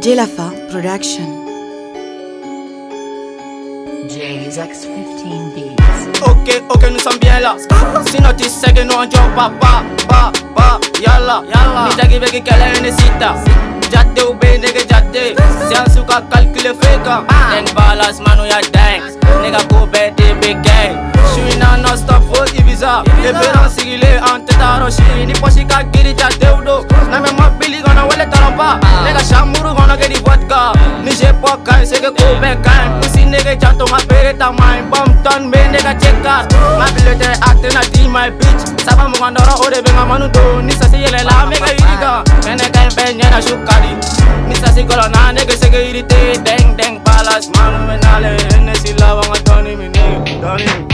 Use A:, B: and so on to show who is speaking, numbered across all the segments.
A: Jelafa Production.
B: Jay's X15 Beats.
C: Ok, ok, nous sommes bien là. Sinon tu sais que nous on joue pas, pas, pas, pas, yalla, yalla. Ni jagi begi kala ene sita. Jatte ou be nigga jatte. Sian suka calcule feka. Ah. Deng ah. balas manu ya deng. Nigga go be de big gang. Suis na non stop for Ibiza. Esperan sigile ante taro shi. Ni poshi ka giri jatte udo. Na me mobili gonna wale taropa. Nigga shamuru gonna get the vodka. Ni je pokai sege go be gang. Pussy nigga janto ma pere ta mind. Bum ton be nigga check out. Ma pilote acte na di my bitch. Saba mo ngandoro ode be ngamanu do. Ni sasi yele la mega iriga. Kene kai be nyana shukari. Ni sasi kolo na nigga sege irite. Deng deng balas manu menale. Ene si lava ngatoni mi nigga.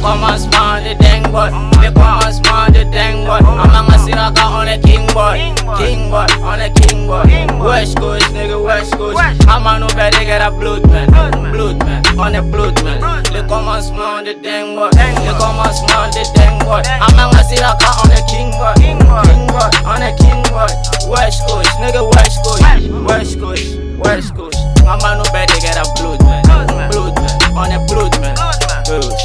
C: Doni. Le commencement de deng boy. Le commencement de deng boy. Amanga siraka on a king boy. King boy, on a king boy. West coast nigga west coast. Ama no better get a blood man. Blood man, on a blood man. Le commencement de deng boy. Le commencement de deng boy. Amanga siraka on a king boy. King boy, on a king boy. West coast nigga west coast. West coast, west coast. Ama no better get a blood man. Blood man, on a blood man. Blood. Mama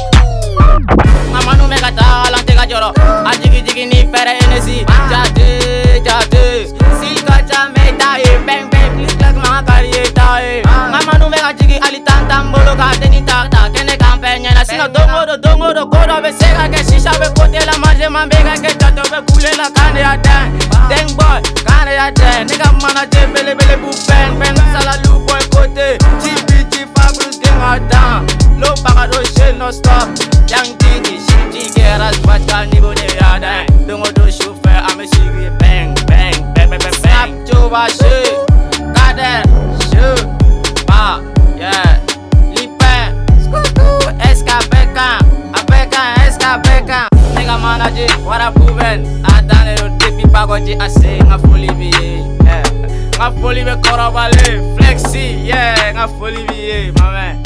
C: tae Mama nu meka jigi ali tan tan bolo ka teni tak tak Kene kampenya na sino dongo do dongo do Kodo be sega ke shisha be kote la manje man bega ke chato be kule la kane ya den Deng boy kane ya den Nigga mana je bele bele bu pen Pen sala lu boy kote Chibi chifa bruce genga down Low baka do shit no stop Young Digi, Shiji, Geras, Batka, Nibo, de Yada Dungo do chauffeur, I'm a shiggy, bang, bang, bang, bang, bang, Snap, Jova, shit, Kader, Nigga manager, what a proven Adane, ah, yo, depi bagoji, ase, nga foli yeah. Nga foli be korobale, flexi, yeah, nga foli biye, my man